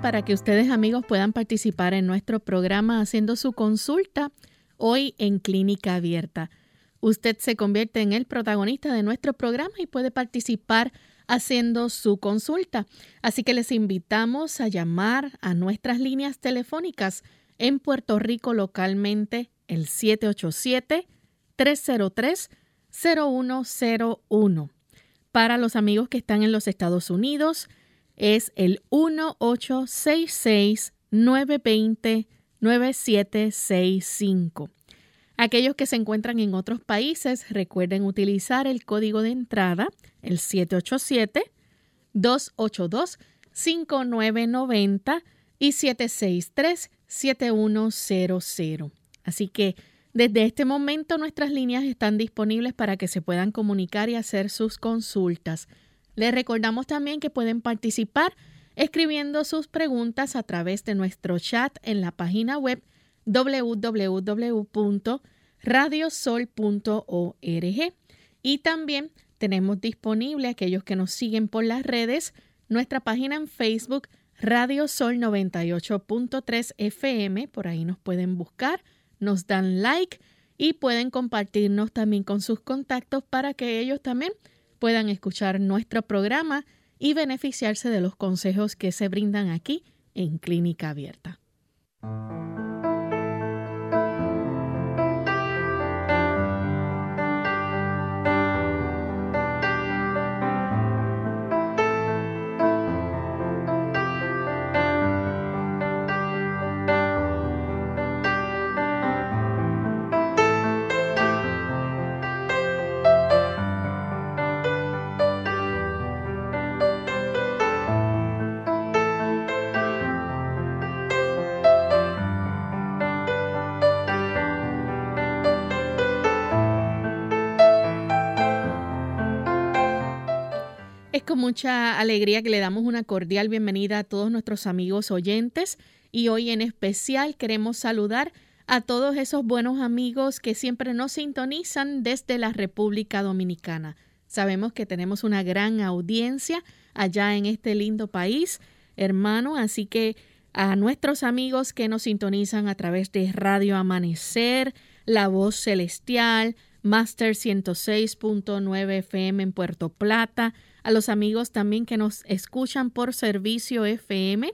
Para que ustedes amigos puedan participar en nuestro programa haciendo su consulta hoy en Clínica Abierta. Usted se convierte en el protagonista de nuestro programa y puede participar haciendo su consulta. Así que les invitamos a llamar a nuestras líneas telefónicas en Puerto Rico localmente el 787-303-0101. Para los amigos que están en los Estados Unidos, es el 1866-920-9765. Aquellos que se encuentran en otros países, recuerden utilizar el código de entrada, el 787-282-5990 y 763-7100. Así que desde este momento nuestras líneas están disponibles para que se puedan comunicar y hacer sus consultas. Les recordamos también que pueden participar escribiendo sus preguntas a través de nuestro chat en la página web www.radiosol.org y también tenemos disponible aquellos que nos siguen por las redes nuestra página en Facebook Radio Sol 98.3 FM, por ahí nos pueden buscar, nos dan like y pueden compartirnos también con sus contactos para que ellos también puedan escuchar nuestro programa y beneficiarse de los consejos que se brindan aquí en Clínica Abierta. Mucha alegría que le damos una cordial bienvenida a todos nuestros amigos oyentes y hoy en especial queremos saludar a todos esos buenos amigos que siempre nos sintonizan desde la República Dominicana. Sabemos que tenemos una gran audiencia allá en este lindo país, hermano, así que a nuestros amigos que nos sintonizan a través de Radio Amanecer, La Voz Celestial, Master 106.9 FM en Puerto Plata, a los amigos también que nos escuchan por servicio FM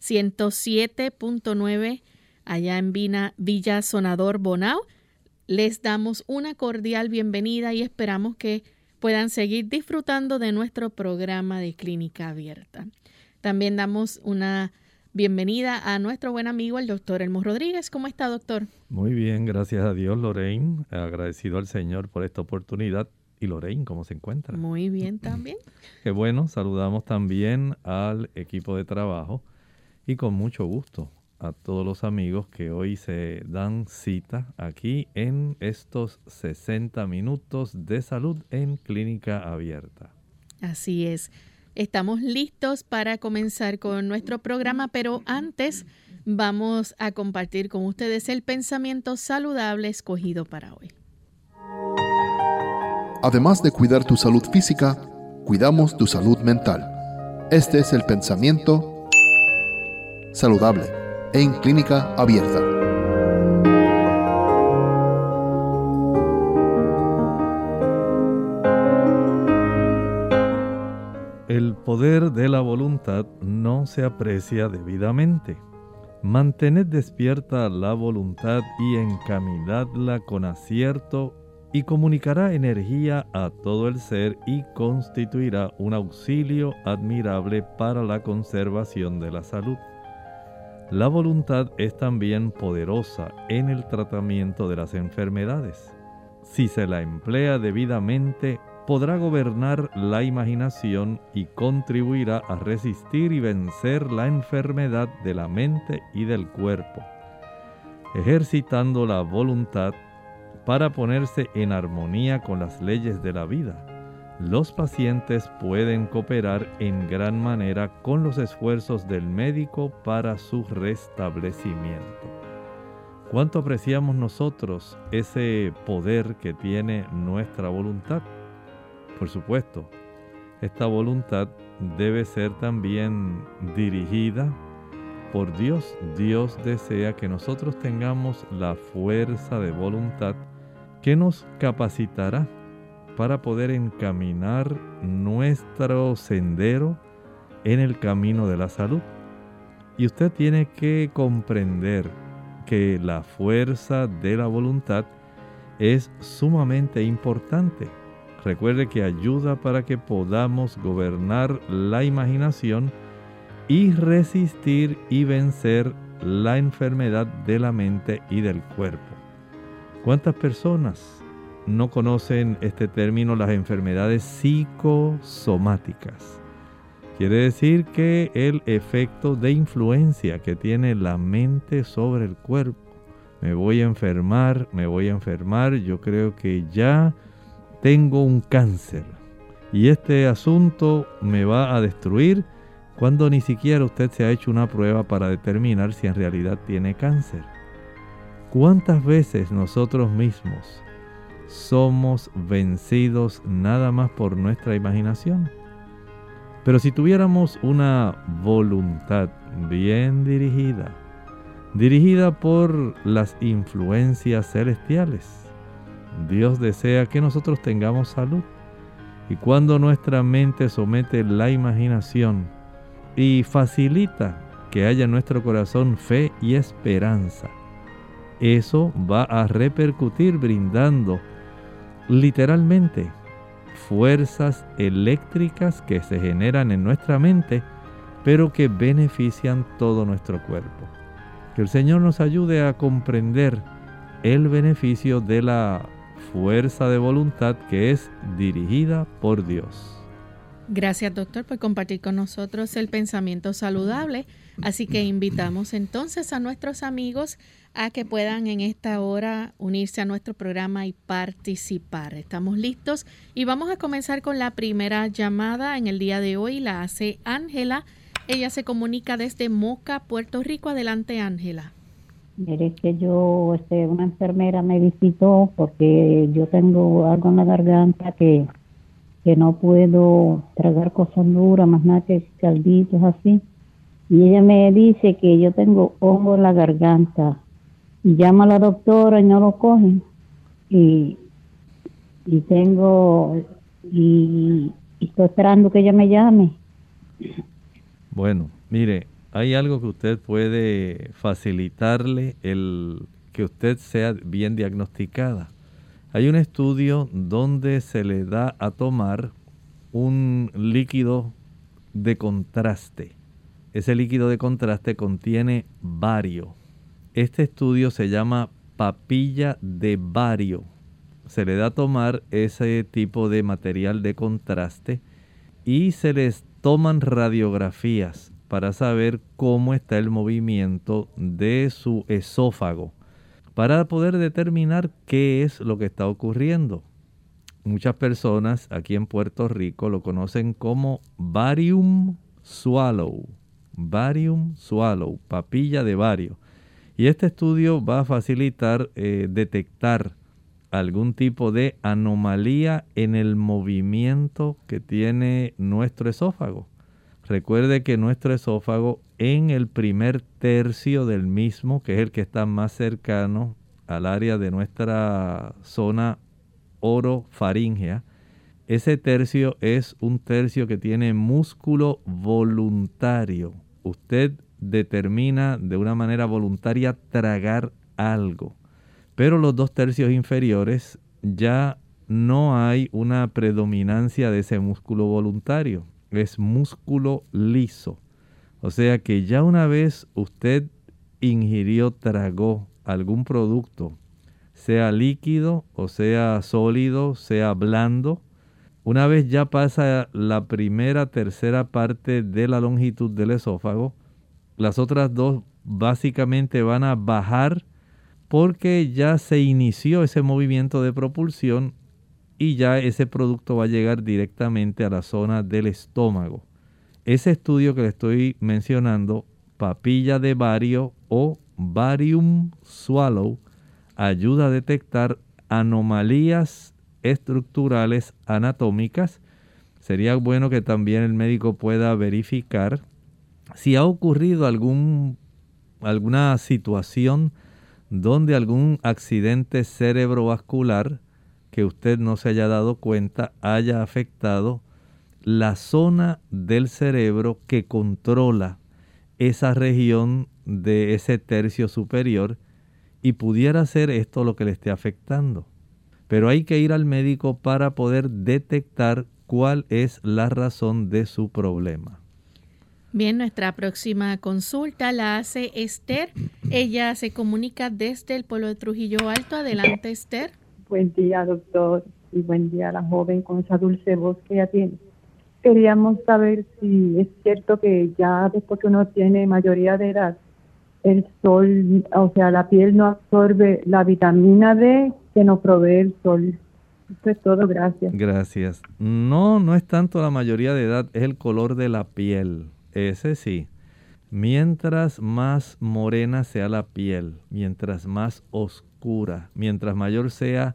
107.9 allá en Villa Sonador Bonao. Les damos una cordial bienvenida y esperamos que puedan seguir disfrutando de nuestro programa de clínica abierta. También damos una bienvenida a nuestro buen amigo el doctor Elmo Rodríguez. ¿Cómo está, doctor? Muy bien, gracias a Dios, Lorraine. Agradecido al Señor por esta oportunidad ¿Y Lorraine cómo se encuentra? Muy bien también. Qué bueno, saludamos también al equipo de trabajo y con mucho gusto a todos los amigos que hoy se dan cita aquí en estos 60 minutos de salud en clínica abierta. Así es. Estamos listos para comenzar con nuestro programa, pero antes vamos a compartir con ustedes el pensamiento saludable escogido para hoy. Además de cuidar tu salud física, cuidamos tu salud mental. Este es el pensamiento saludable en clínica abierta. El poder de la voluntad no se aprecia debidamente. Mantened despierta la voluntad y encaminadla con acierto y comunicará energía a todo el ser y constituirá un auxilio admirable para la conservación de la salud. La voluntad es también poderosa en el tratamiento de las enfermedades. Si se la emplea debidamente, podrá gobernar la imaginación y contribuirá a resistir y vencer la enfermedad de la mente y del cuerpo. Ejercitando la voluntad, para ponerse en armonía con las leyes de la vida. Los pacientes pueden cooperar en gran manera con los esfuerzos del médico para su restablecimiento. ¿Cuánto apreciamos nosotros ese poder que tiene nuestra voluntad? Por supuesto, esta voluntad debe ser también dirigida por Dios. Dios desea que nosotros tengamos la fuerza de voluntad que nos capacitará para poder encaminar nuestro sendero en el camino de la salud. Y usted tiene que comprender que la fuerza de la voluntad es sumamente importante. Recuerde que ayuda para que podamos gobernar la imaginación y resistir y vencer la enfermedad de la mente y del cuerpo. ¿Cuántas personas no conocen este término, las enfermedades psicosomáticas? Quiere decir que el efecto de influencia que tiene la mente sobre el cuerpo. Me voy a enfermar, me voy a enfermar, yo creo que ya tengo un cáncer. Y este asunto me va a destruir cuando ni siquiera usted se ha hecho una prueba para determinar si en realidad tiene cáncer. ¿Cuántas veces nosotros mismos somos vencidos nada más por nuestra imaginación? Pero si tuviéramos una voluntad bien dirigida, dirigida por las influencias celestiales, Dios desea que nosotros tengamos salud. Y cuando nuestra mente somete la imaginación y facilita que haya en nuestro corazón fe y esperanza, eso va a repercutir brindando literalmente fuerzas eléctricas que se generan en nuestra mente, pero que benefician todo nuestro cuerpo. Que el Señor nos ayude a comprender el beneficio de la fuerza de voluntad que es dirigida por Dios. Gracias doctor por compartir con nosotros el pensamiento saludable. Así que invitamos entonces a nuestros amigos a que puedan en esta hora unirse a nuestro programa y participar. Estamos listos y vamos a comenzar con la primera llamada en el día de hoy. La hace Ángela. Ella se comunica desde Moca, Puerto Rico. Adelante, Ángela. Mire que yo, este, una enfermera me visitó porque yo tengo algo en la garganta que, que no puedo tragar cosas duras, más nada que calditos así. Y ella me dice que yo tengo hongo en la garganta y llama a la doctora y no lo cogen. Y, y tengo, y, estoy esperando que ella me llame. Bueno, mire, hay algo que usted puede facilitarle el que usted sea bien diagnosticada. Hay un estudio donde se le da a tomar un líquido de contraste. Ese líquido de contraste contiene bario este estudio se llama papilla de bario. Se le da a tomar ese tipo de material de contraste y se les toman radiografías para saber cómo está el movimiento de su esófago, para poder determinar qué es lo que está ocurriendo. Muchas personas aquí en Puerto Rico lo conocen como barium swallow, barium swallow, papilla de bario. Y este estudio va a facilitar eh, detectar algún tipo de anomalía en el movimiento que tiene nuestro esófago. Recuerde que nuestro esófago en el primer tercio del mismo, que es el que está más cercano al área de nuestra zona orofaringea, ese tercio es un tercio que tiene músculo voluntario. Usted determina de una manera voluntaria tragar algo. Pero los dos tercios inferiores ya no hay una predominancia de ese músculo voluntario, es músculo liso. O sea que ya una vez usted ingirió, tragó algún producto, sea líquido o sea sólido, sea blando, una vez ya pasa la primera, tercera parte de la longitud del esófago, las otras dos básicamente van a bajar porque ya se inició ese movimiento de propulsión y ya ese producto va a llegar directamente a la zona del estómago. Ese estudio que le estoy mencionando, papilla de bario o barium swallow, ayuda a detectar anomalías estructurales anatómicas. Sería bueno que también el médico pueda verificar si ha ocurrido algún, alguna situación donde algún accidente cerebrovascular que usted no se haya dado cuenta haya afectado la zona del cerebro que controla esa región de ese tercio superior y pudiera ser esto lo que le esté afectando. Pero hay que ir al médico para poder detectar cuál es la razón de su problema. Bien, nuestra próxima consulta la hace Esther. Ella se comunica desde el pueblo de Trujillo Alto. Adelante, Esther. Buen día, doctor, y buen día a la joven con esa dulce voz que ella tiene. Queríamos saber si es cierto que ya después que uno tiene mayoría de edad, el sol, o sea, la piel no absorbe la vitamina D que nos provee el sol. Esto es todo, gracias. Gracias. No, no es tanto la mayoría de edad, es el color de la piel. Ese sí. Mientras más morena sea la piel, mientras más oscura, mientras mayor sea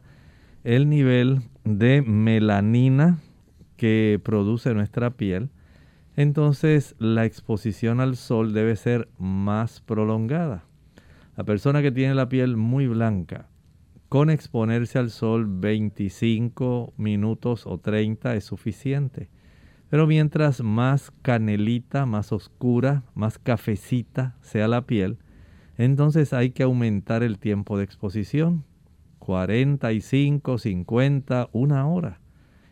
el nivel de melanina que produce nuestra piel, entonces la exposición al sol debe ser más prolongada. La persona que tiene la piel muy blanca, con exponerse al sol 25 minutos o 30 es suficiente. Pero mientras más canelita, más oscura, más cafecita sea la piel, entonces hay que aumentar el tiempo de exposición. 45, 50, una hora.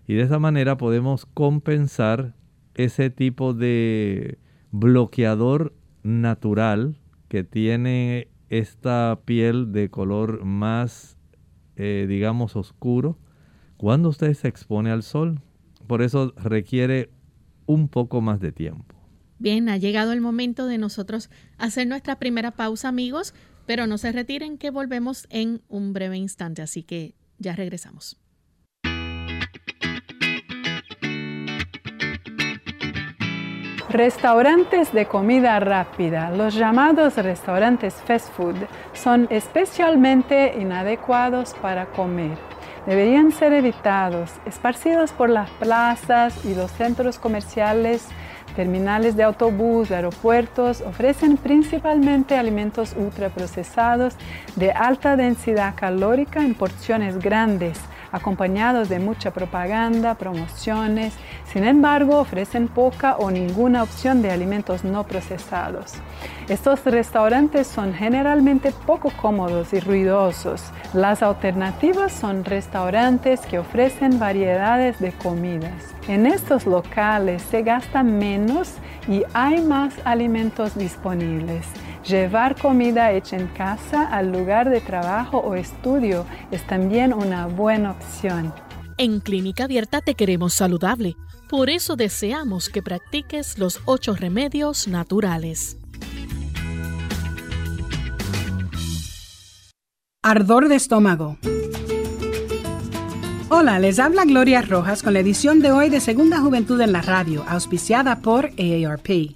Y de esa manera podemos compensar ese tipo de bloqueador natural que tiene esta piel de color más, eh, digamos, oscuro cuando usted se expone al sol. Por eso requiere un poco más de tiempo. Bien, ha llegado el momento de nosotros hacer nuestra primera pausa, amigos, pero no se retiren que volvemos en un breve instante, así que ya regresamos. Restaurantes de comida rápida, los llamados restaurantes fast food, son especialmente inadecuados para comer. Deberían ser evitados, esparcidos por las plazas y los centros comerciales, terminales de autobús, aeropuertos, ofrecen principalmente alimentos ultraprocesados de alta densidad calórica en porciones grandes acompañados de mucha propaganda, promociones. Sin embargo, ofrecen poca o ninguna opción de alimentos no procesados. Estos restaurantes son generalmente poco cómodos y ruidosos. Las alternativas son restaurantes que ofrecen variedades de comidas. En estos locales se gasta menos y hay más alimentos disponibles. Llevar comida hecha en casa al lugar de trabajo o estudio es también una buena opción. En Clínica Abierta te queremos saludable. Por eso deseamos que practiques los ocho remedios naturales. Ardor de estómago. Hola, les habla Gloria Rojas con la edición de hoy de Segunda Juventud en la Radio, auspiciada por AARP.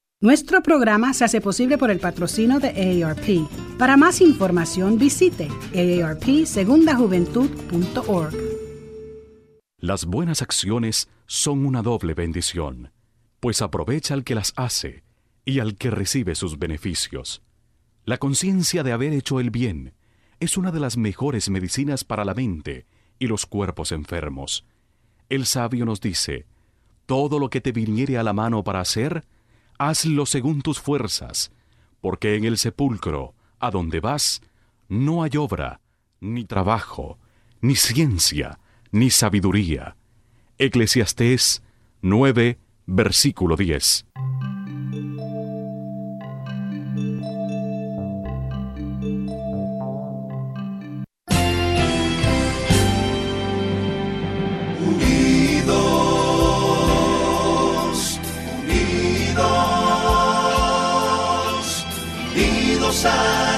Nuestro programa se hace posible por el patrocino de AARP. Para más información visite aarpsegundajuventud.org. Las buenas acciones son una doble bendición, pues aprovecha al que las hace y al que recibe sus beneficios. La conciencia de haber hecho el bien es una de las mejores medicinas para la mente y los cuerpos enfermos. El sabio nos dice, todo lo que te viniere a la mano para hacer, hazlo según tus fuerzas, porque en el sepulcro, a donde vas, no hay obra, ni trabajo, ni ciencia, ni sabiduría. Eclesiastés 9, versículo 10.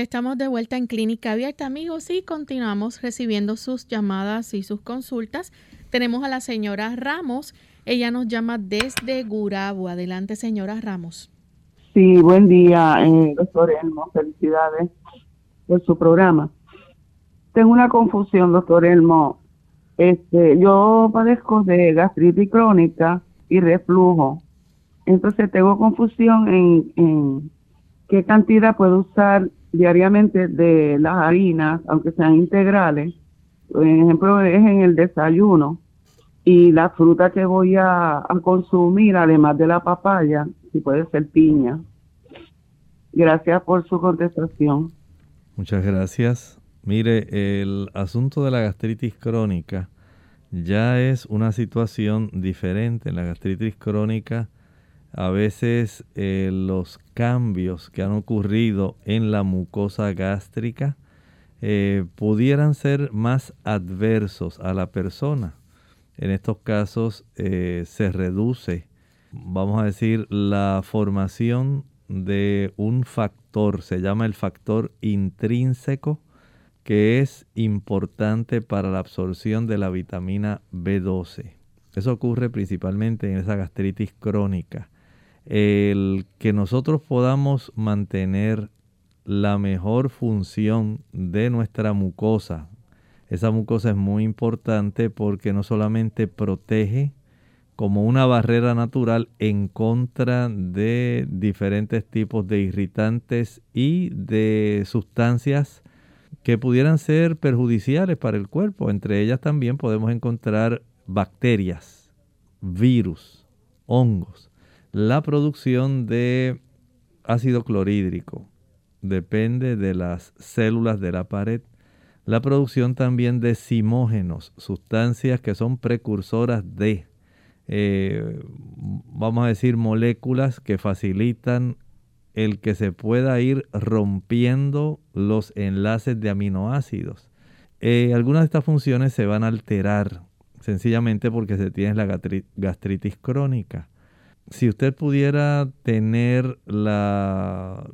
Estamos de vuelta en Clínica Abierta, amigos, y continuamos recibiendo sus llamadas y sus consultas. Tenemos a la señora Ramos. Ella nos llama desde Gurabo. Adelante, señora Ramos. Sí, buen día, eh, doctor Elmo. Felicidades por su programa. Tengo una confusión, doctor Elmo. Este, yo padezco de gastritis crónica y reflujo. Entonces tengo confusión en, en qué cantidad puedo usar diariamente de las harinas, aunque sean integrales. Por ejemplo, es en el desayuno. Y la fruta que voy a, consumir, además de la papaya, si puede ser piña. Gracias por su contestación. Muchas gracias. Mire, el asunto de la gastritis crónica ya es una situación diferente. En la gastritis crónica a veces eh, los cambios que han ocurrido en la mucosa gástrica eh, pudieran ser más adversos a la persona. En estos casos eh, se reduce, vamos a decir, la formación de un factor, se llama el factor intrínseco, que es importante para la absorción de la vitamina B12. Eso ocurre principalmente en esa gastritis crónica el que nosotros podamos mantener la mejor función de nuestra mucosa. Esa mucosa es muy importante porque no solamente protege como una barrera natural en contra de diferentes tipos de irritantes y de sustancias que pudieran ser perjudiciales para el cuerpo. Entre ellas también podemos encontrar bacterias, virus, hongos. La producción de ácido clorhídrico depende de las células de la pared. La producción también de simógenos, sustancias que son precursoras de, eh, vamos a decir, moléculas que facilitan el que se pueda ir rompiendo los enlaces de aminoácidos. Eh, algunas de estas funciones se van a alterar sencillamente porque se tiene la gastritis crónica. Si usted pudiera tener la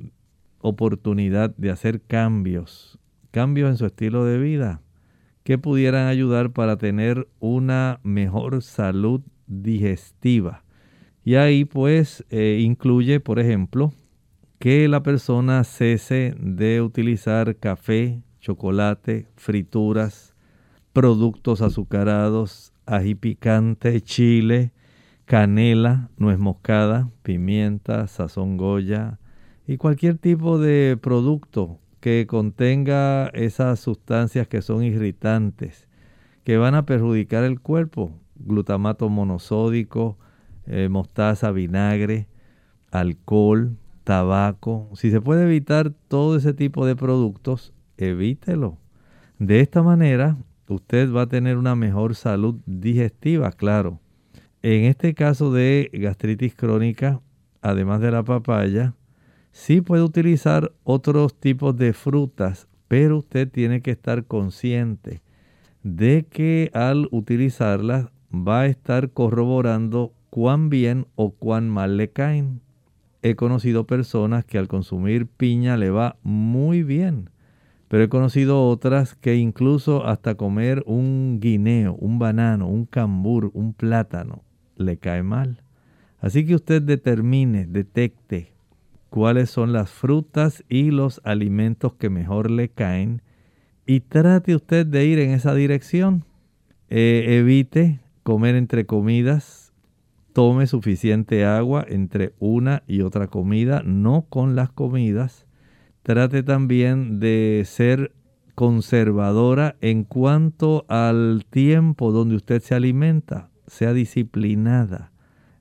oportunidad de hacer cambios, cambios en su estilo de vida, que pudieran ayudar para tener una mejor salud digestiva. Y ahí pues eh, incluye, por ejemplo, que la persona cese de utilizar café, chocolate, frituras, productos azucarados, ají picante, chile, canela, nuez moscada, pimienta, sazón goya y cualquier tipo de producto que contenga esas sustancias que son irritantes, que van a perjudicar el cuerpo, glutamato monosódico, eh, mostaza, vinagre, alcohol, tabaco. Si se puede evitar todo ese tipo de productos, evítelo. De esta manera, usted va a tener una mejor salud digestiva, claro. En este caso de gastritis crónica, además de la papaya, sí puede utilizar otros tipos de frutas, pero usted tiene que estar consciente de que al utilizarlas va a estar corroborando cuán bien o cuán mal le caen. He conocido personas que al consumir piña le va muy bien, pero he conocido otras que incluso hasta comer un guineo, un banano, un cambur, un plátano, le cae mal. Así que usted determine, detecte cuáles son las frutas y los alimentos que mejor le caen y trate usted de ir en esa dirección. Eh, evite comer entre comidas tome suficiente agua entre una y otra comida, no con las comidas. Trate también de ser conservadora en cuanto al tiempo donde usted se alimenta. Sea disciplinada.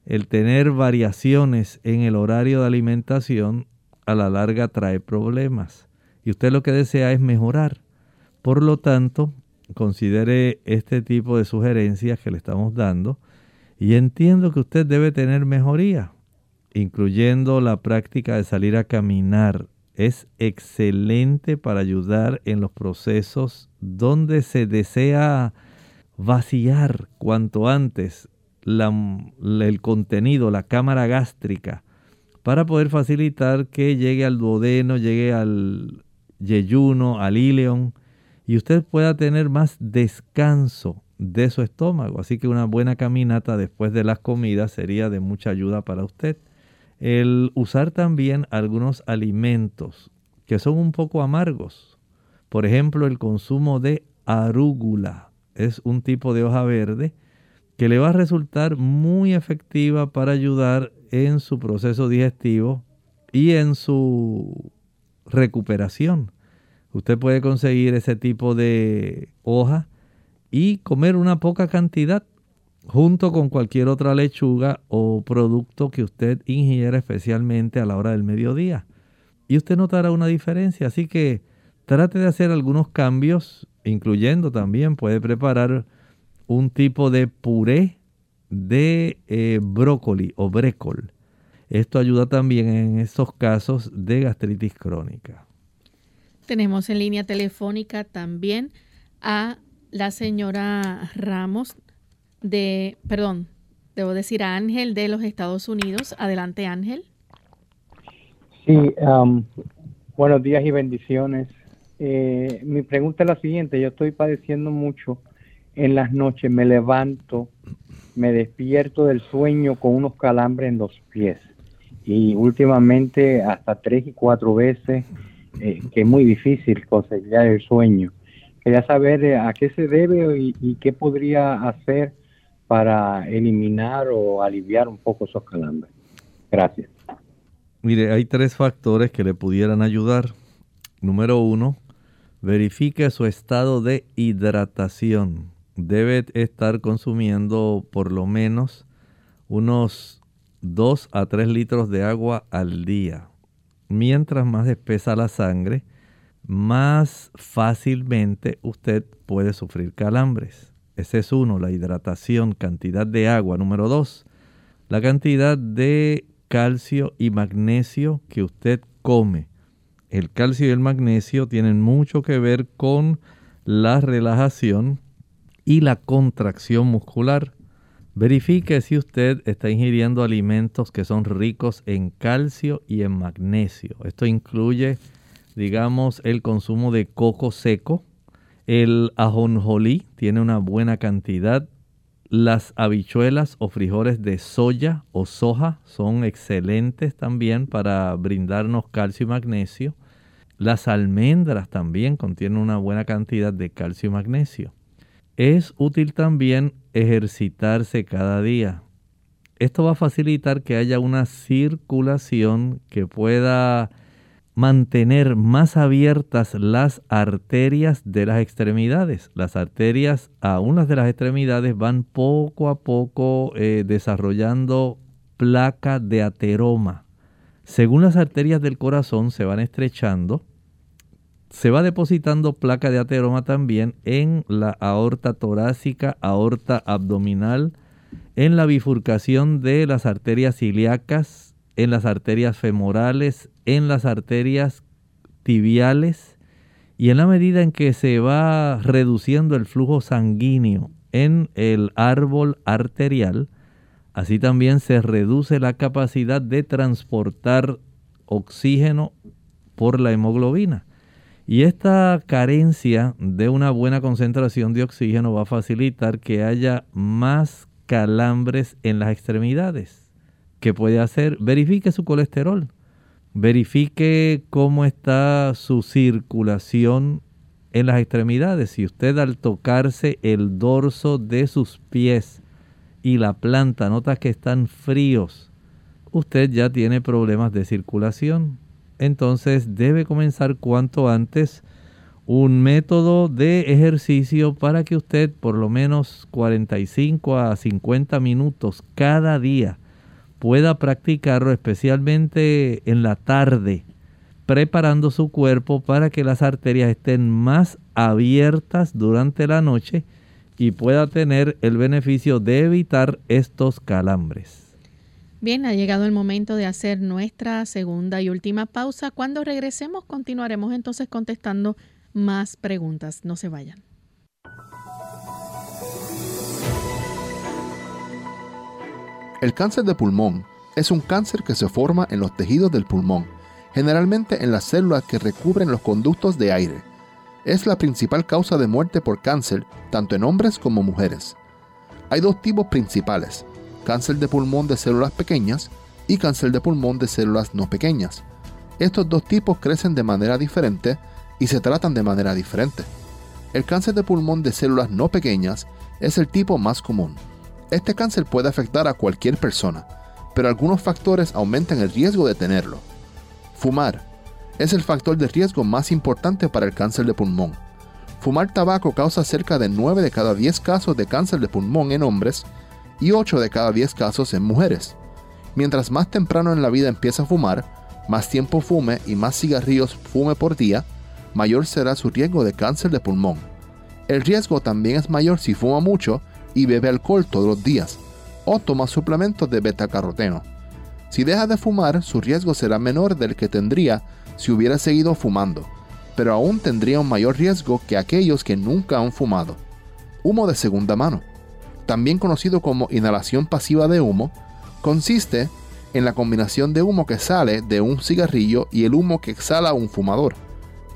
El tener variaciones en el horario de alimentación a la larga trae problemas. Y usted lo que desea es mejorar. Por lo tanto, considere este tipo de sugerencias que le estamos dando y entiendo que usted debe tener mejoría, incluyendo la práctica de salir a caminar. Es excelente para ayudar en los procesos donde se desea vaciar cuanto antes el contenido, la cámara gástrica, para poder facilitar que llegue al duodeno, llegue al yeyuno, al ileón, y usted pueda tener más descanso de su estómago. Así que una buena caminata después de las comidas sería de mucha ayuda para usted. El usar también algunos alimentos que son un poco amargos. Por ejemplo, el consumo de arúgula. Es un tipo de hoja verde que le va a resultar muy efectiva para ayudar en su proceso digestivo y en su recuperación. Usted puede conseguir ese tipo de hoja y comer una poca cantidad junto con cualquier otra lechuga o producto que usted ingiera especialmente a la hora del mediodía. Y usted notará una diferencia, así que trate de hacer algunos cambios, incluyendo también puede preparar un tipo de puré de eh, brócoli o brécol. Esto ayuda también en estos casos de gastritis crónica. Tenemos en línea telefónica también a la señora Ramos de, perdón, debo decir a Ángel de los Estados Unidos. Adelante, Ángel. Sí, um, buenos días y bendiciones. Eh, mi pregunta es la siguiente, yo estoy padeciendo mucho en las noches, me levanto, me despierto del sueño con unos calambres en los pies y últimamente hasta tres y cuatro veces, eh, que es muy difícil conciliar el sueño. Quería saber eh, a qué se debe y, qué podría hacer para eliminar o aliviar un poco esos calambres. Gracias. Mire, hay tres factores que le pudieran ayudar. Número uno, verifique su estado de hidratación. Debe estar consumiendo por lo menos unos 2 a 3 litros de agua al día. Mientras más espesa la sangre, más fácilmente usted puede sufrir calambres. Ese es uno, la hidratación, cantidad de agua. Número dos, la cantidad de calcio y magnesio que usted come. El calcio y el magnesio tienen mucho que ver con la relajación y la contracción muscular. Verifique si usted está ingiriendo alimentos que son ricos en calcio y en magnesio. Esto incluye, digamos, el consumo de coco seco. El ajonjolí tiene una buena cantidad. Las habichuelas o frijoles de soya o soja son excelentes también para brindarnos calcio y magnesio. Las almendras también contienen una buena cantidad de calcio y magnesio. Es útil también ejercitarse cada día. Esto va a facilitar que haya una circulación que pueda mantener más abiertas las arterias de las extremidades. Las arterias, aún las de las extremidades, van poco a poco eh, desarrollando placa de ateroma. Según las arterias del corazón se van estrechando, se va depositando placa de ateroma también en la aorta torácica, aorta abdominal, en la bifurcación de las arterias ilíacas, en las arterias femorales, en las arterias tibiales y en la medida en que se va reduciendo el flujo sanguíneo en el árbol arterial, así también se reduce la capacidad de transportar oxígeno por la hemoglobina. Y esta carencia de una buena concentración de oxígeno va a facilitar que haya más calambres en las extremidades. ¿Qué puede hacer? Verifique su colesterol. Verifique cómo está su circulación en las extremidades. Si usted al tocarse el dorso de sus pies y la planta nota que están fríos, usted ya tiene problemas de circulación. Entonces debe comenzar cuanto antes un método de ejercicio para que usted por lo menos 45 a 50 minutos cada día pueda practicarlo especialmente en la tarde, preparando su cuerpo para que las arterias estén más abiertas durante la noche y pueda tener el beneficio de evitar estos calambres. Bien, ha llegado el momento de hacer nuestra segunda y última pausa. Cuando regresemos continuaremos entonces contestando más preguntas. No se vayan. El cáncer de pulmón es un cáncer que se forma en los tejidos del pulmón, generalmente en las células que recubren los conductos de aire. Es la principal causa de muerte por cáncer tanto en hombres como mujeres. Hay dos tipos principales, cáncer de pulmón de células pequeñas y cáncer de pulmón de células no pequeñas. Estos dos tipos crecen de manera diferente y se tratan de manera diferente. El cáncer de pulmón de células no pequeñas es el tipo más común. Este cáncer puede afectar a cualquier persona, pero algunos factores aumentan el riesgo de tenerlo. Fumar es el factor de riesgo más importante para el cáncer de pulmón. Fumar tabaco causa cerca de 9 de cada 10 casos de cáncer de pulmón en hombres y 8 de cada 10 casos en mujeres. Mientras más temprano en la vida empieza a fumar, más tiempo fume y más cigarrillos fume por día, mayor será su riesgo de cáncer de pulmón. El riesgo también es mayor si fuma mucho y bebe alcohol todos los días, o toma suplementos de betacaroteno. Si deja de fumar, su riesgo será menor del que tendría si hubiera seguido fumando, pero aún tendría un mayor riesgo que aquellos que nunca han fumado. Humo de segunda mano también conocido como inhalación pasiva de humo, consiste en la combinación de humo que sale de un cigarrillo y el humo que exhala un fumador.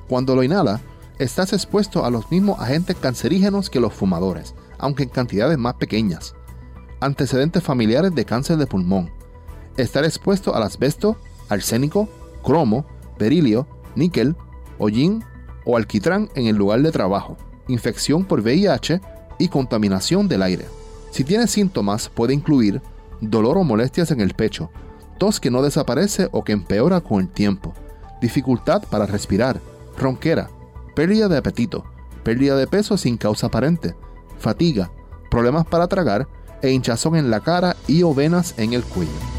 Cuando lo inhala, estás expuesto a los mismos agentes cancerígenos que los fumadores, aunque en cantidades más pequeñas. Antecedentes familiares de cáncer de pulmón. Estar expuesto al asbesto, arsénico, cromo, berilio, níquel, hollín o alquitrán en el lugar de trabajo. Infección por VIH y contaminación del aire. Si tiene síntomas, puede incluir dolor o molestias en el pecho, tos que no desaparece o que empeora con el tiempo, dificultad para respirar, ronquera, pérdida de apetito, pérdida de peso sin causa aparente, fatiga, problemas para tragar e hinchazón en la cara y o venas en el cuello.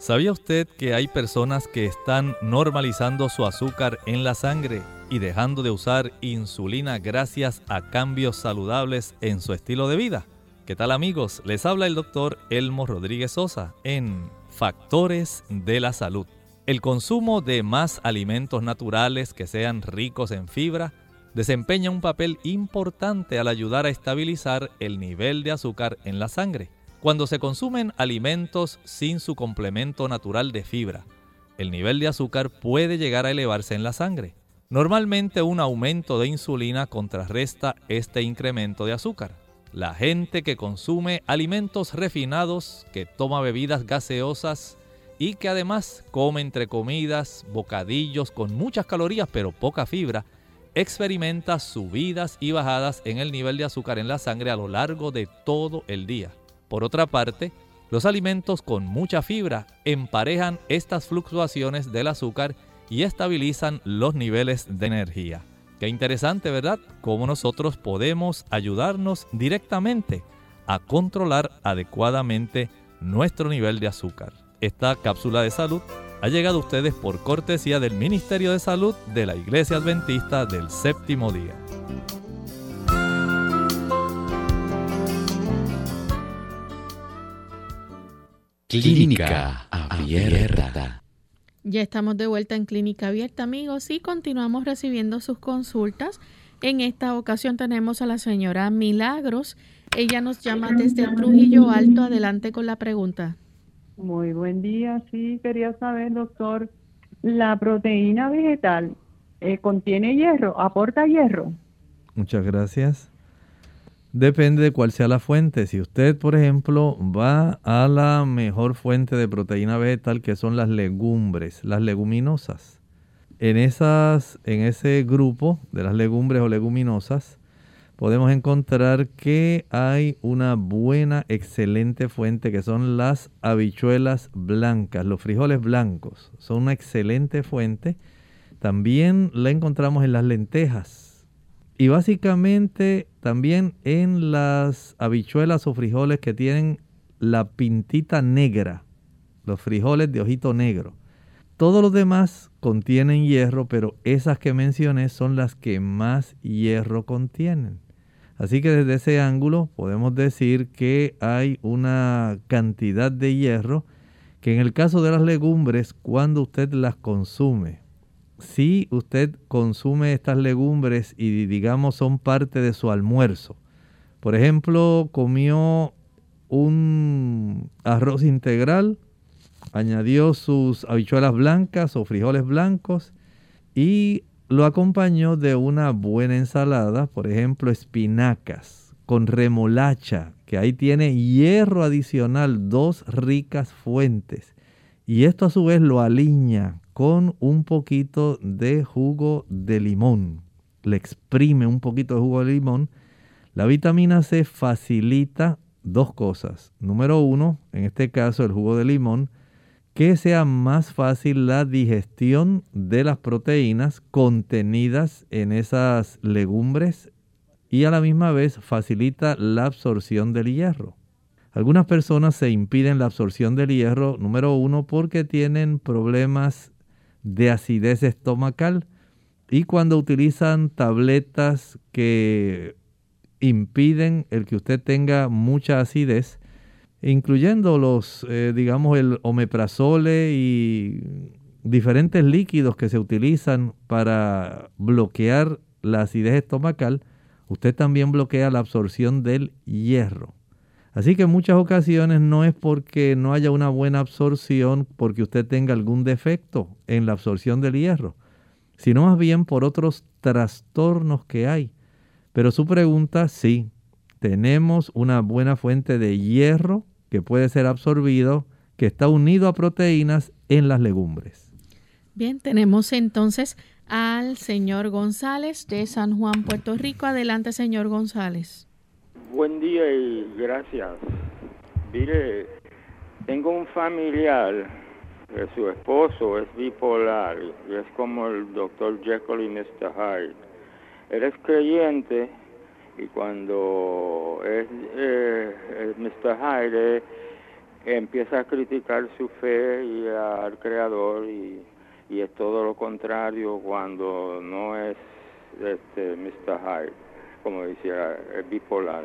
¿Sabía usted que hay personas que están normalizando su azúcar en la sangre y dejando de usar insulina gracias a cambios saludables en su estilo de vida? ¿Qué tal amigos? Les habla el doctor Elmo Rodríguez Sosa en Factores de la Salud. El consumo de más alimentos naturales que sean ricos en fibra desempeña un papel importante al ayudar a estabilizar el nivel de azúcar en la sangre. Cuando se consumen alimentos sin su complemento natural de fibra, el nivel de azúcar puede llegar a elevarse en la sangre. Normalmente un aumento de insulina contrarresta este incremento de azúcar. La gente que consume alimentos refinados, que toma bebidas gaseosas, y que además come entre comidas bocadillos con muchas calorías pero poca fibra, experimenta subidas y bajadas en el nivel de azúcar en la sangre a lo largo de todo el día. Por otra parte, los alimentos con mucha fibra emparejan estas fluctuaciones del azúcar y estabilizan los niveles de energía. Qué interesante, ¿verdad? Cómo nosotros podemos ayudarnos directamente a controlar adecuadamente nuestro nivel de azúcar. Esta cápsula de salud ha llegado a ustedes por cortesía del Ministerio de Salud de la Iglesia Adventista del Séptimo Día. Clínica Abierta. Ya estamos de vuelta en Clínica Abierta, amigos, y continuamos recibiendo sus consultas. En esta ocasión tenemos a la señora Milagros. Ella nos llama desde Trujillo Alto. Adelante con la pregunta. Muy buen día. Sí, quería saber, doctor, ¿la proteína vegetal eh, contiene hierro? ¿Aporta hierro? Muchas gracias. Depende de cuál sea la fuente. Si usted, por ejemplo, va a la mejor fuente de proteína vegetal, que son las legumbres, las leguminosas. En, esas, en ese grupo de las legumbres o leguminosas, podemos encontrar que hay una buena, excelente fuente que son las habichuelas blancas, los frijoles blancos. Son una excelente fuente. También la encontramos en las lentejas. Y básicamente también en las habichuelas o frijoles que tienen la pintita negra, los frijoles de ojito negro. Todos los demás contienen hierro, pero esas que mencioné son las que más hierro contienen. Así que desde ese ángulo podemos decir que hay una cantidad de hierro que en el caso de las legumbres, cuando usted las consume, si usted consume estas legumbres y digamos son parte de su almuerzo, por ejemplo, comió un arroz integral, añadió sus habichuelas blancas o frijoles blancos y lo acompañó de una buena ensalada, por ejemplo, espinacas con remolacha, que ahí tiene hierro adicional, dos ricas fuentes. Y esto a su vez lo aliña con un poquito de jugo de limón. Le exprime un poquito de jugo de limón. La vitamina C facilita dos cosas. Número uno, en este caso el jugo de limón, que sea más fácil la digestión de las proteínas contenidas en esas legumbres y a la misma vez facilita la absorción del hierro. Algunas personas se impiden la absorción del hierro, número uno, porque tienen problemas de acidez estomacal y cuando utilizan tabletas que impiden el que usted tenga mucha acidez, incluyendo los, eh, digamos, el omeprazole y diferentes líquidos que se utilizan para bloquear la acidez estomacal, usted también bloquea la absorción del hierro. Así que en muchas ocasiones no es porque no haya una buena absorción, porque usted tenga algún defecto en la absorción del hierro, sino más bien por otros trastornos que hay. Pero su pregunta, sí, tenemos una buena fuente de hierro que puede ser absorbido, que está unido a proteínas en las legumbres. Bien, tenemos entonces al señor González de San Juan, Puerto Rico. Adelante, señor González. Buen día y gracias. Mire, tengo un familiar, que su esposo es bipolar y es como el doctor Jekyll y Mr. Hyde. Él es creyente y cuando es eh, Mr. Hyde empieza a criticar su fe y al creador y, y es todo lo contrario cuando no es este Mr. Hyde como decía, es bipolar.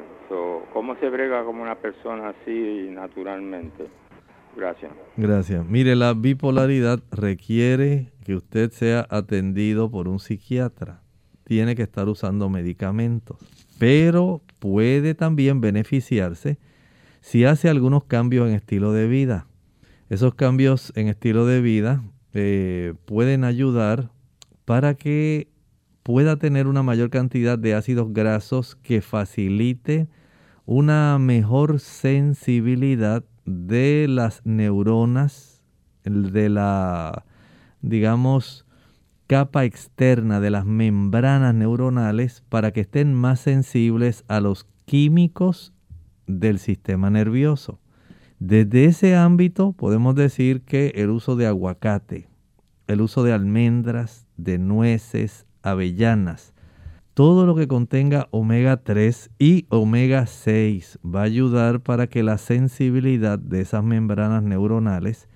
¿Cómo se brega como una persona así naturalmente? Gracias. Gracias. Mire, la bipolaridad requiere que usted sea atendido por un psiquiatra. Tiene que estar usando medicamentos, pero puede también beneficiarse si hace algunos cambios en estilo de vida. Esos cambios en estilo de vida eh, pueden ayudar para que pueda tener una mayor cantidad de ácidos grasos que facilite una mejor sensibilidad de las neuronas, de la, digamos, capa externa de las membranas neuronales para que estén más sensibles a los químicos del sistema nervioso. Desde ese ámbito podemos decir que el uso de aguacate, el uso de almendras, de nueces, avellanas. Todo lo que contenga omega 3 y omega 6 va a ayudar para que la sensibilidad de esas membranas neuronales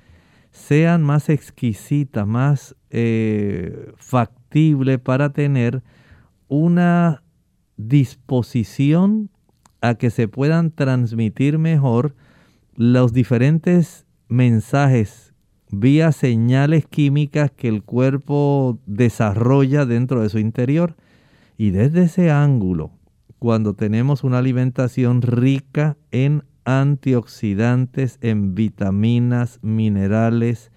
sean más exquisitas, más eh, factible para tener una disposición a que se puedan transmitir mejor los diferentes mensajes vía señales químicas que el cuerpo desarrolla dentro de su interior. Y desde ese ángulo, cuando tenemos una alimentación rica en antioxidantes, en vitaminas, minerales,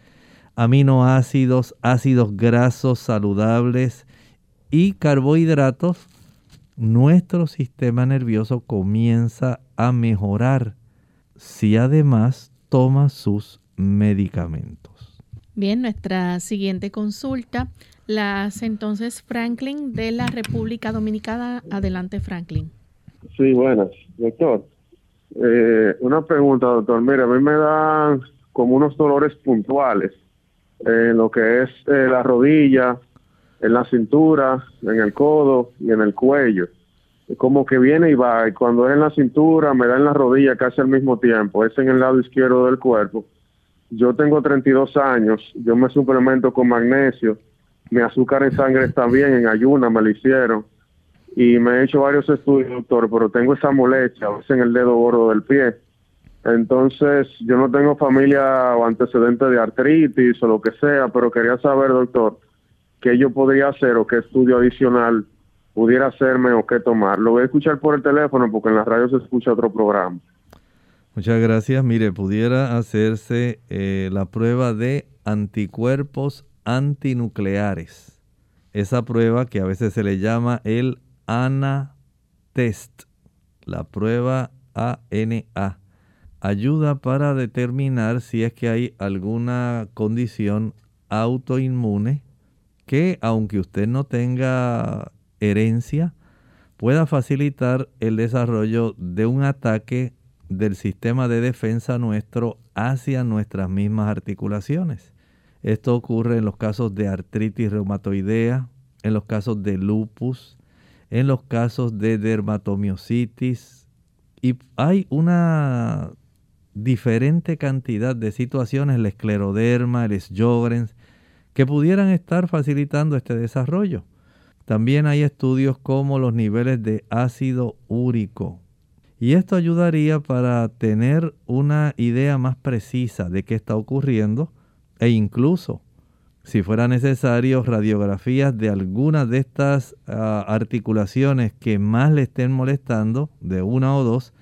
aminoácidos, ácidos grasos saludables y carbohidratos, nuestro sistema nervioso comienza a mejorar si además toma sus medicamentos. Bien, nuestra siguiente consulta la hace entonces Franklin de la República Dominicana. Adelante, Franklin. Sí, buenas, doctor. Eh, una pregunta, doctor. Mira, a mí me dan como unos dolores puntuales en lo que es eh, la rodilla, en la cintura, en el codo y en el cuello. Como que viene y va, y cuando es en la cintura, me da en la rodilla casi al mismo tiempo, es en el lado izquierdo del cuerpo yo tengo 32 años, yo me suplemento con magnesio, mi azúcar en sangre está bien, en ayuna me lo hicieron y me he hecho varios estudios, doctor, pero tengo esa molestia, a veces en el dedo gordo del pie. Entonces, yo no tengo familia o antecedentes de artritis o lo que sea, pero quería saber, doctor, qué yo podría hacer o qué estudio adicional pudiera hacerme o qué tomar. Lo voy a escuchar por el teléfono porque en la radio se escucha otro programa. Muchas gracias. Mire, pudiera hacerse eh, la prueba de anticuerpos antinucleares. Esa prueba que a veces se le llama el ANA-test, la prueba ANA, ayuda para determinar si es que hay alguna condición autoinmune que, aunque usted no tenga herencia, pueda facilitar el desarrollo de un ataque del sistema de defensa nuestro hacia nuestras mismas articulaciones. Esto ocurre en los casos de artritis reumatoidea, en los casos de lupus, en los casos de dermatomiositis y hay una diferente cantidad de situaciones, el escleroderma, el Sjogren's, que pudieran estar facilitando este desarrollo. También hay estudios como los niveles de ácido úrico, Y esto ayudaría para tener una idea más precisa de qué está ocurriendo e incluso, si fuera necesario, radiografías de algunas de estas ah, articulaciones que más le estén molestando, de una o dos,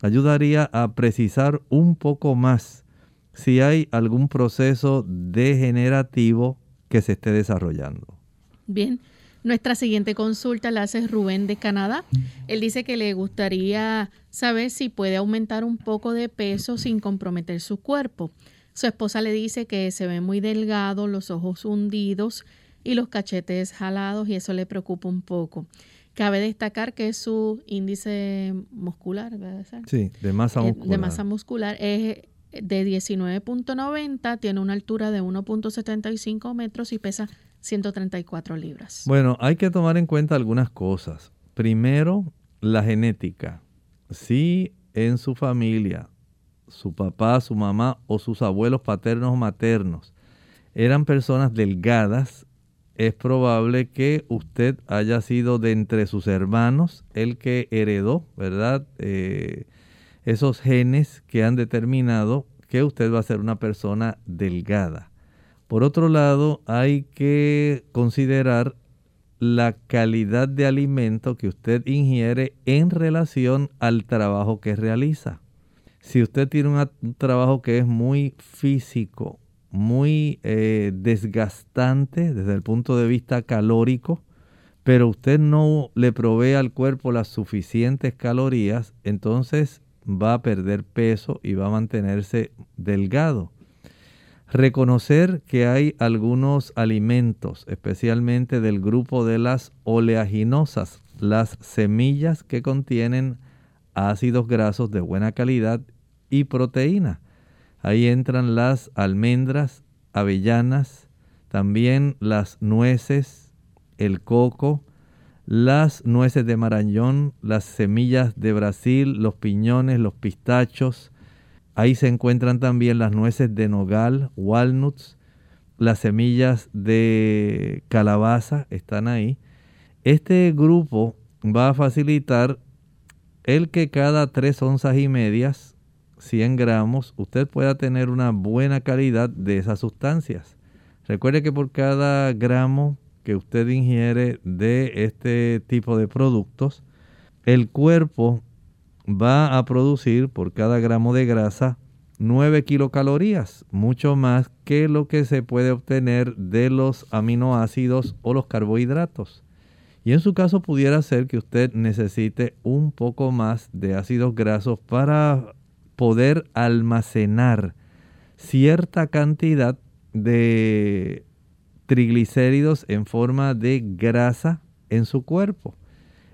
ayudaría a precisar un poco más si hay algún proceso degenerativo que se esté desarrollando. Bien, nuestra siguiente consulta la hace Rubén de Canadá. Él dice que le gustaría saber si puede aumentar un poco de peso sin comprometer su cuerpo. Su esposa le dice que se ve muy delgado, los ojos hundidos y los cachetes jalados y eso le preocupa un poco. Cabe destacar que su índice muscular, ¿verdad? Sí, de masa Eh, muscular. De masa muscular es de 19.90, tiene una altura de 1.75 metros y pesa 134 libras. Bueno, hay que tomar en cuenta algunas cosas. Primero, la genética. Si en su familia, su papá, su mamá o sus abuelos paternos o maternos eran personas delgadas, es probable que usted haya sido de entre sus hermanos el que heredó, ¿verdad? Eh, esos genes que han determinado que usted va a ser una persona delgada. Por otro lado, hay que considerar la calidad de alimento que usted ingiere en relación al trabajo que realiza. Si usted tiene un trabajo que es muy físico, muy eh, desgastante desde el punto de vista calórico, pero usted no le provee al cuerpo las suficientes calorías, entonces va a perder peso y va a mantenerse delgado. Reconocer que hay algunos alimentos, especialmente del grupo de las oleaginosas, las semillas que contienen ácidos grasos de buena calidad y proteína. Ahí entran las almendras, avellanas, también las nueces, el coco, las nueces de marañón, las semillas de Brasil, los piñones, los pistachos. Ahí se encuentran también las nueces de nogal, walnuts, las semillas de calabaza están ahí. Este grupo va a facilitar el que cada tres onzas y medias, 100 gramos, usted pueda tener una buena calidad de esas sustancias. Recuerde que por cada gramo que usted ingiere de este tipo de productos, el cuerpo va a producir por cada gramo de grasa 9 kilocalorías, mucho más que lo que se puede obtener de los aminoácidos o los carbohidratos. Y en su caso pudiera ser que usted necesite un poco más de ácidos grasos para poder almacenar cierta cantidad de triglicéridos en forma de grasa en su cuerpo.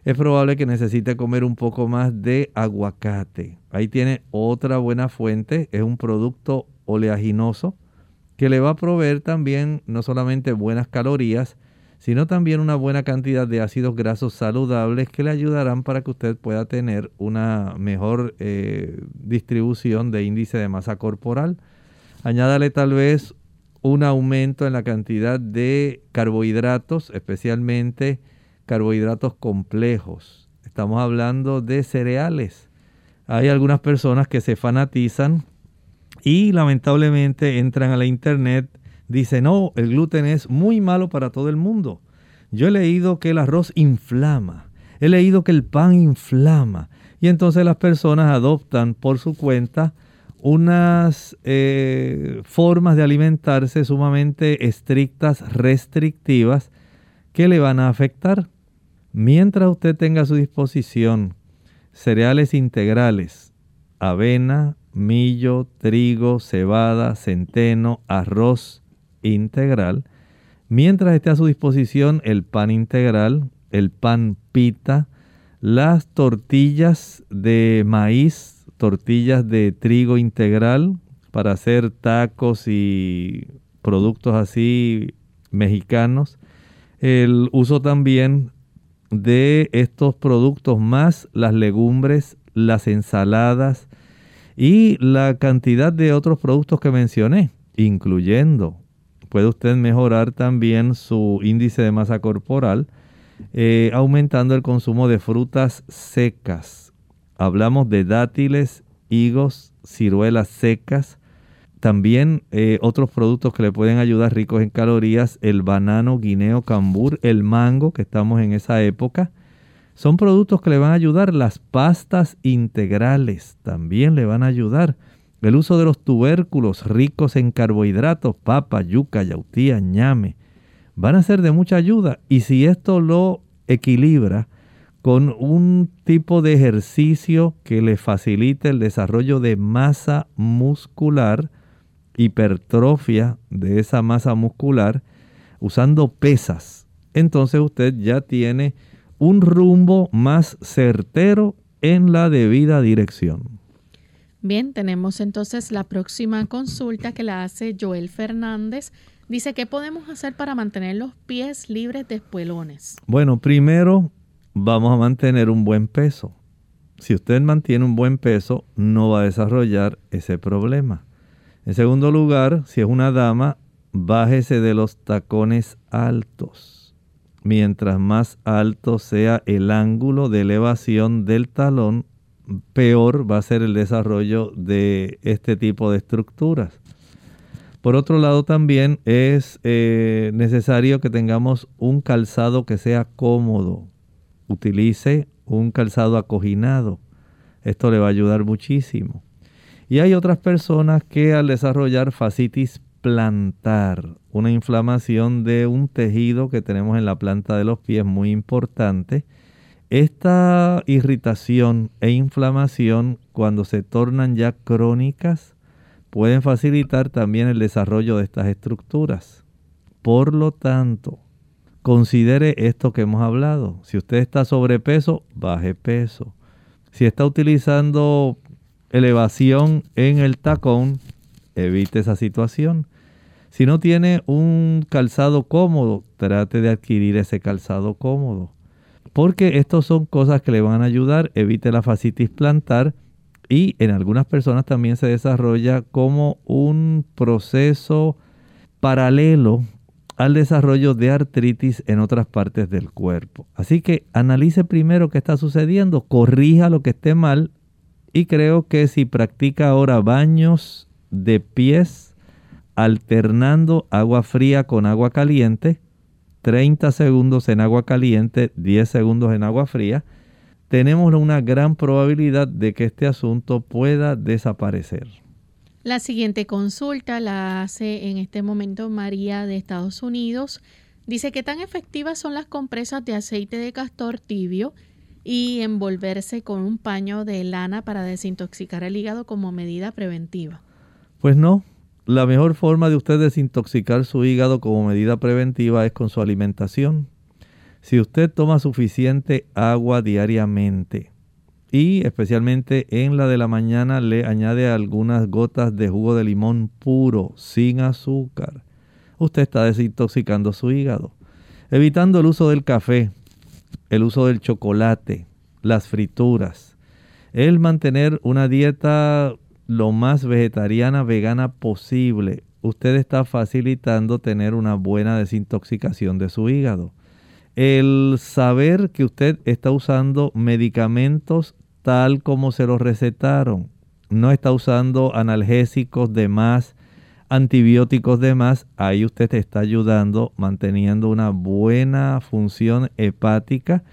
Es probable que necesite comer un poco más de aguacate. Ahí tiene otra buena fuente, es un producto oleaginoso que le va a proveer también no solamente buenas calorías, sino también una buena cantidad de ácidos grasos saludables que le ayudarán para que usted pueda tener una mejor eh, distribución de índice de masa corporal. Añádale tal vez un aumento en la cantidad de carbohidratos, especialmente carbohidratos complejos. Estamos hablando de cereales. Hay algunas personas que se fanatizan y lamentablemente entran a la internet, dicen, no, el gluten es muy malo para todo el mundo. Yo he leído que el arroz inflama, he leído que el pan inflama. Y entonces las personas adoptan por su cuenta unas eh, formas de alimentarse sumamente estrictas, restrictivas, que le van a afectar. Mientras usted tenga a su disposición cereales integrales, avena, millo, trigo, cebada, centeno, arroz integral, mientras esté a su disposición el pan integral, el pan pita, las tortillas de maíz, tortillas de trigo integral para hacer tacos y productos así mexicanos, el uso también de estos productos más las legumbres, las ensaladas y la cantidad de otros productos que mencioné, incluyendo, puede usted mejorar también su índice de masa corporal eh, aumentando el consumo de frutas secas. Hablamos de dátiles, higos, ciruelas secas. También eh, otros productos que le pueden ayudar ricos en calorías, el banano, guineo, cambur, el mango, que estamos en esa época. Son productos que le van a ayudar. Las pastas integrales también le van a ayudar. El uso de los tubérculos ricos en carbohidratos, papa, yuca, yautía, ñame, van a ser de mucha ayuda. Y si esto lo equilibra con un tipo de ejercicio que le facilite el desarrollo de masa muscular, hipertrofia de esa masa muscular, usando pesas, entonces usted ya tiene un rumbo más certero en la debida dirección. Bien, tenemos entonces la próxima consulta que la hace Joel Fernández. Dice, ¿qué podemos hacer para mantener los pies libres de espuelones? Bueno, primero vamos a mantener un buen peso. Si usted mantiene un buen peso, no va a desarrollar ese problema. En segundo lugar, si es una dama, bájese de los tacones altos. Mientras más alto sea el ángulo de elevación del talón, peor va a ser el desarrollo de este tipo de estructuras. Por otro lado, también es eh, necesario que tengamos un calzado que sea cómodo. Utilice un calzado acoginado. Esto le va a ayudar muchísimo. Y hay otras personas que al desarrollar fascitis plantar, una inflamación de un tejido que tenemos en la planta de los pies muy importante, esta irritación e inflamación, cuando se tornan ya crónicas, pueden facilitar también el desarrollo de estas estructuras. Por lo tanto, considere esto que hemos hablado. Si usted está sobrepeso, baje peso. Si está utilizando elevación en el tacón, evite esa situación. Si no tiene un calzado cómodo, trate de adquirir ese calzado cómodo porque estas son cosas que le van a ayudar, evite la fascitis plantar y en algunas personas también se desarrolla como un proceso paralelo al desarrollo de artritis en otras partes del cuerpo. Así que analice primero qué está sucediendo, corrija lo que esté mal y creo que si practica ahora baños de pies alternando agua fría con agua caliente, 30 segundos en agua caliente, 10 segundos en agua fría, tenemos una gran probabilidad de que este asunto pueda desaparecer. La siguiente consulta la hace en este momento María de Estados Unidos. Dice que tan efectivas son las compresas de aceite de castor tibio y envolverse con un paño de lana para desintoxicar el hígado como medida preventiva. Pues no, la mejor forma de usted desintoxicar su hígado como medida preventiva es con su alimentación. Si usted toma suficiente agua diariamente y especialmente en la de la mañana le añade algunas gotas de jugo de limón puro, sin azúcar, usted está desintoxicando su hígado. Evitando el uso del café, el uso del chocolate, las frituras, el mantener una dieta lo más vegetariana, vegana posible, usted está facilitando tener una buena desintoxicación de su hígado. El saber que usted está usando medicamentos tal como se los recetaron, no está usando analgésicos de más, antibióticos de más, ahí usted está ayudando manteniendo una buena función hepática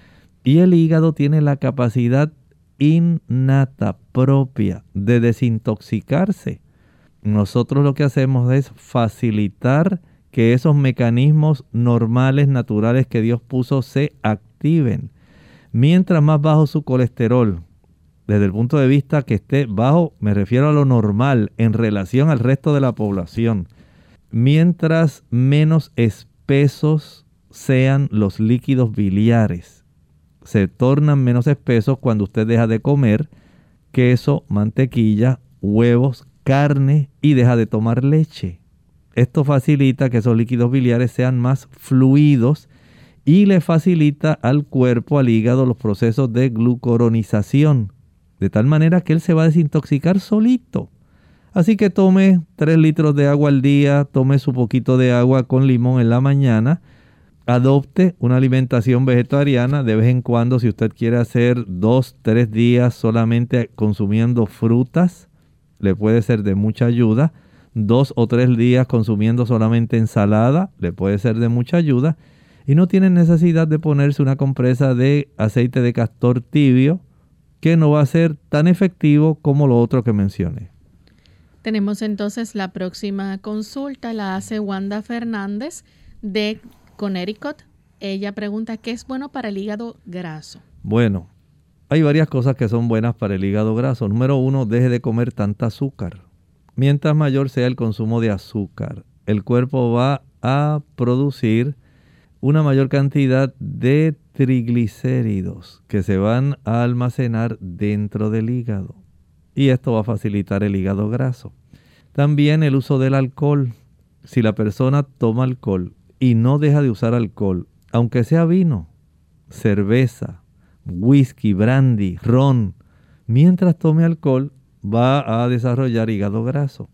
y el hígado tiene la capacidad innata propia de desintoxicarse. Nosotros lo que hacemos es facilitar que esos mecanismos normales, naturales que Dios puso se activen. Mientras más bajo su colesterol, desde el punto de vista que esté bajo, me refiero a lo normal en relación al resto de la población, mientras menos espesos sean los líquidos biliares, se tornan menos espesos cuando usted deja de comer queso, mantequilla, huevos, carne y deja de tomar leche. Esto facilita que esos líquidos biliares sean más fluidos y le facilita al cuerpo, al hígado, los procesos de glucoronización, de tal manera que él se va a desintoxicar solito. Así que tome 3 litros de agua al día, tome su poquito de agua con limón en la mañana, adopte una alimentación vegetariana de vez en cuando si usted quiere hacer dos, tres días solamente consumiendo frutas, le puede ser de mucha ayuda. Dos o tres días consumiendo solamente ensalada, le puede ser de mucha ayuda. Y no tiene necesidad de ponerse una compresa de aceite de castor tibio, que no va a ser tan efectivo como lo otro que mencioné. Tenemos entonces la próxima consulta, la hace Wanda Fernández de Connecticut. Ella pregunta, ¿qué es bueno para el hígado graso? Bueno, hay varias cosas que son buenas para el hígado graso. Número uno, deje de comer tanta azúcar. Mientras mayor sea el consumo de azúcar, el cuerpo va a producir una mayor cantidad de triglicéridos que se van a almacenar dentro del hígado. Y esto va a facilitar el hígado graso. También el uso del alcohol. Si la persona toma alcohol y no deja de usar alcohol, aunque sea vino, cerveza, whisky, brandy, ron, mientras tome alcohol va a desarrollar hígado graso.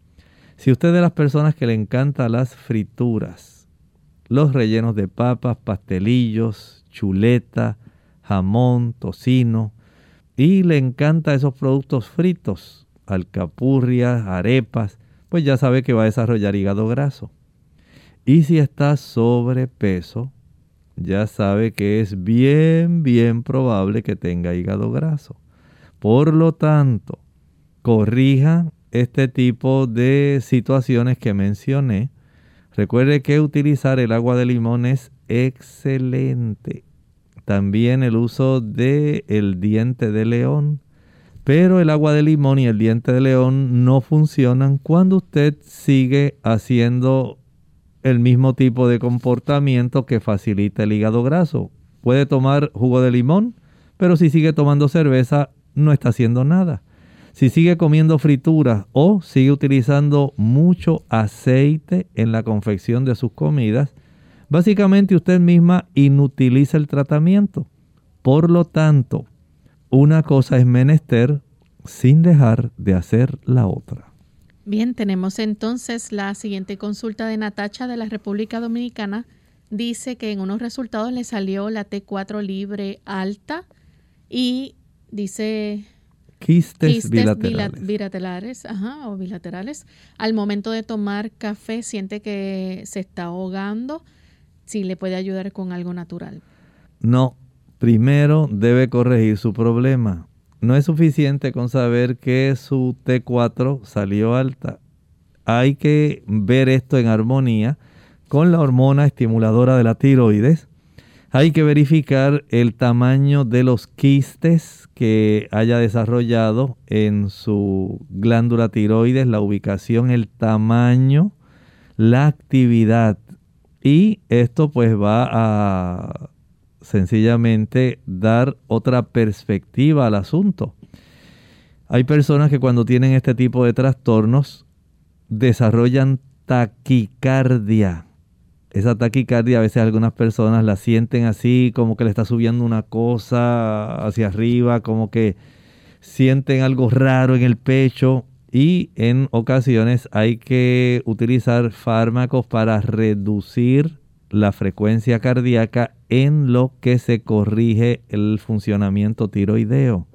Si usted es de las personas que le encantan las frituras, los rellenos de papas, pastelillos, chuleta, jamón, tocino, y le encanta esos productos fritos, alcapurrias, arepas, pues ya sabe que va a desarrollar hígado graso. Y si está sobrepeso, ya sabe que es bien, bien probable que tenga hígado graso. Por lo tanto, corrija este tipo de situaciones que mencioné. Recuerde que utilizar el agua de limón es excelente. También el uso del el diente de león. Pero el agua de limón y el diente de león no funcionan cuando usted sigue haciendo el mismo tipo de comportamiento que facilita el hígado graso. Puede tomar jugo de limón, pero si sigue tomando cerveza no está haciendo nada. Si sigue comiendo frituras o sigue utilizando mucho aceite en la confección de sus comidas, básicamente usted misma inutiliza el tratamiento. Por lo tanto, una cosa es menester sin dejar de hacer la otra. Bien, tenemos entonces la siguiente consulta de Natacha de la República Dominicana. Dice que en unos resultados le salió la T4 libre alta y dice quistes, bilaterales. bilaterales ajá, o bilaterales. Al momento de tomar café siente que se está ahogando. Si le puede ayudar con algo natural. No, primero debe corregir su problema no es suficiente con saber que su T4 salió alta. Hay que ver esto en armonía con la hormona estimuladora de la tiroides. Hay que verificar el tamaño de los quistes que haya desarrollado en su glándula tiroides, la ubicación, el tamaño, la actividad. Y esto pues va a sencillamente dar otra perspectiva al asunto. Hay personas que cuando tienen este tipo de trastornos desarrollan taquicardia. Esa taquicardia a veces algunas personas la sienten así, como que le está subiendo una cosa hacia arriba, como que sienten algo raro en el pecho y en ocasiones hay que utilizar fármacos para reducir la frecuencia cardíaca en lo que se corrige el funcionamiento tiroideo.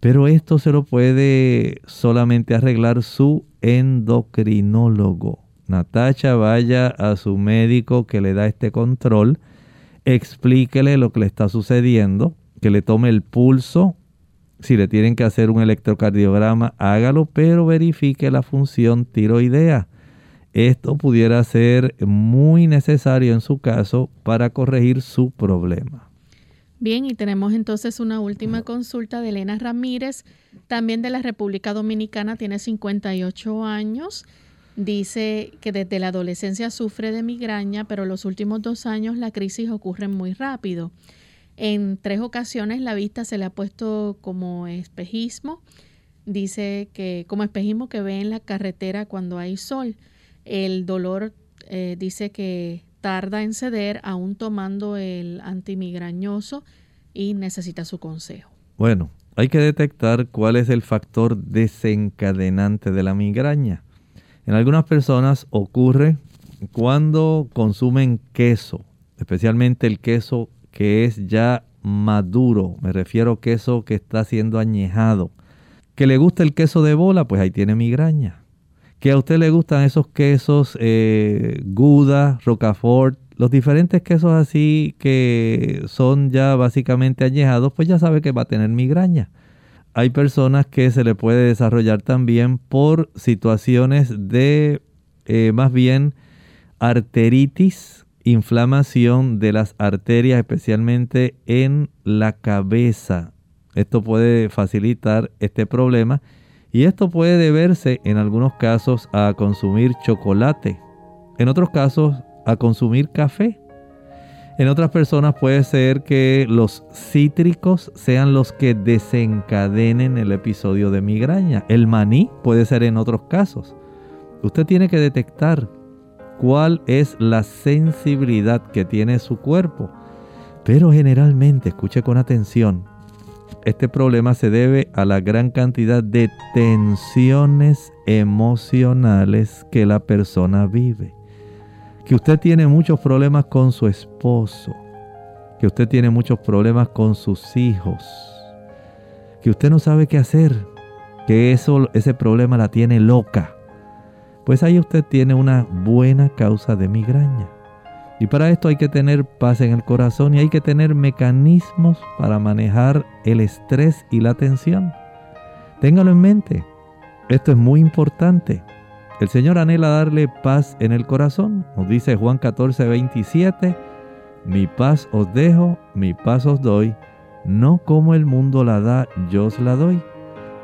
Pero esto se lo puede solamente arreglar su endocrinólogo. Natacha, vaya a su médico que le da este control, explíquele lo que le está sucediendo, que le tome el pulso. Si le tienen que hacer un electrocardiograma, hágalo, pero verifique la función tiroidea. Esto pudiera ser muy necesario en su caso para corregir su problema. Bien, y tenemos entonces una última consulta de Elena Ramírez, también de la República Dominicana, tiene 58 años. Dice que desde la adolescencia sufre de migraña, pero los últimos dos años la crisis ocurre muy rápido. En tres ocasiones la vista se le ha puesto como espejismo. Dice que como espejismo que ve en la carretera cuando hay sol. El dolor eh, dice que tarda en ceder aún tomando el antimigrañoso y necesita su consejo. Bueno, hay que detectar cuál es el factor desencadenante de la migraña. En algunas personas ocurre cuando consumen queso. especialmente el queso que es ya maduro, me refiero a queso que está siendo añejado. Que le gusta el queso de bola, pues ahí tiene migraña. Que a usted le gustan esos quesos eh, Gouda, Rocafort, los diferentes quesos así que son ya básicamente añejados, pues ya sabe que va a tener migraña. Hay personas que se le puede desarrollar también por situaciones de eh, más bien arteritis, inflamación de las arterias, especialmente en la cabeza. Esto puede facilitar este problema y esto puede deberse en algunos casos a consumir chocolate, en otros casos a consumir café. En otras personas puede ser que los cítricos sean los que desencadenen el episodio de migraña. El maní puede ser en otros casos. Usted tiene que detectar cuál es la sensibilidad que tiene su cuerpo. Pero generalmente, escuche con atención, este problema se debe a la gran cantidad de tensiones emocionales que la persona vive. Que usted tiene muchos problemas con su esposo, que usted tiene muchos problemas con sus hijos, que usted no sabe qué hacer, que eso, ese problema la tiene loca pues ahí usted tiene una buena causa de migraña. Y para esto hay que tener paz en el corazón y hay que tener mecanismos para manejar el estrés y la tensión. Téngalo en mente. Esto es muy importante. El Señor anhela darle paz en el corazón. Nos dice Juan 14, 27, mi paz os dejo, mi paz os doy, no como el mundo la da, yo os la doy.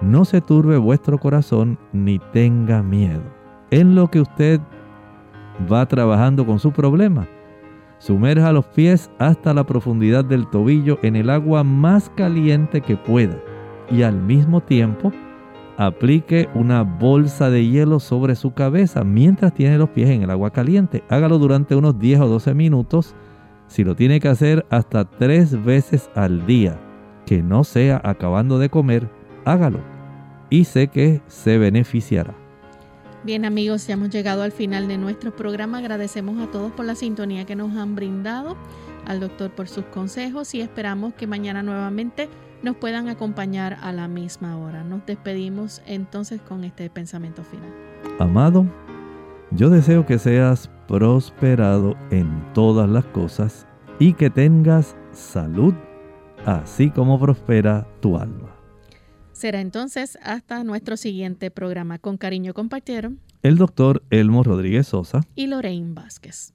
No se turbe vuestro corazón ni tenga miedo en lo que usted va trabajando con su problema. Sumerja los pies hasta la profundidad del tobillo en el agua más caliente que pueda y al mismo tiempo aplique una bolsa de hielo sobre su cabeza mientras tiene los pies en el agua caliente. Hágalo durante unos 10 o 12 minutos. Si lo tiene que hacer hasta tres veces al día, que no sea acabando de comer, hágalo y sé que se beneficiará. Bien amigos, ya hemos llegado al final de nuestro programa. Agradecemos a todos por la sintonía que nos han brindado, al doctor por sus consejos y esperamos que mañana nuevamente nos puedan acompañar a la misma hora. Nos despedimos entonces con este pensamiento final. Amado, yo deseo que seas prosperado en todas las cosas y que tengas salud, así como prospera tu alma. Será entonces hasta nuestro siguiente programa. Con cariño compartieron el doctor Elmo Rodríguez Sosa y Lorraine Vázquez.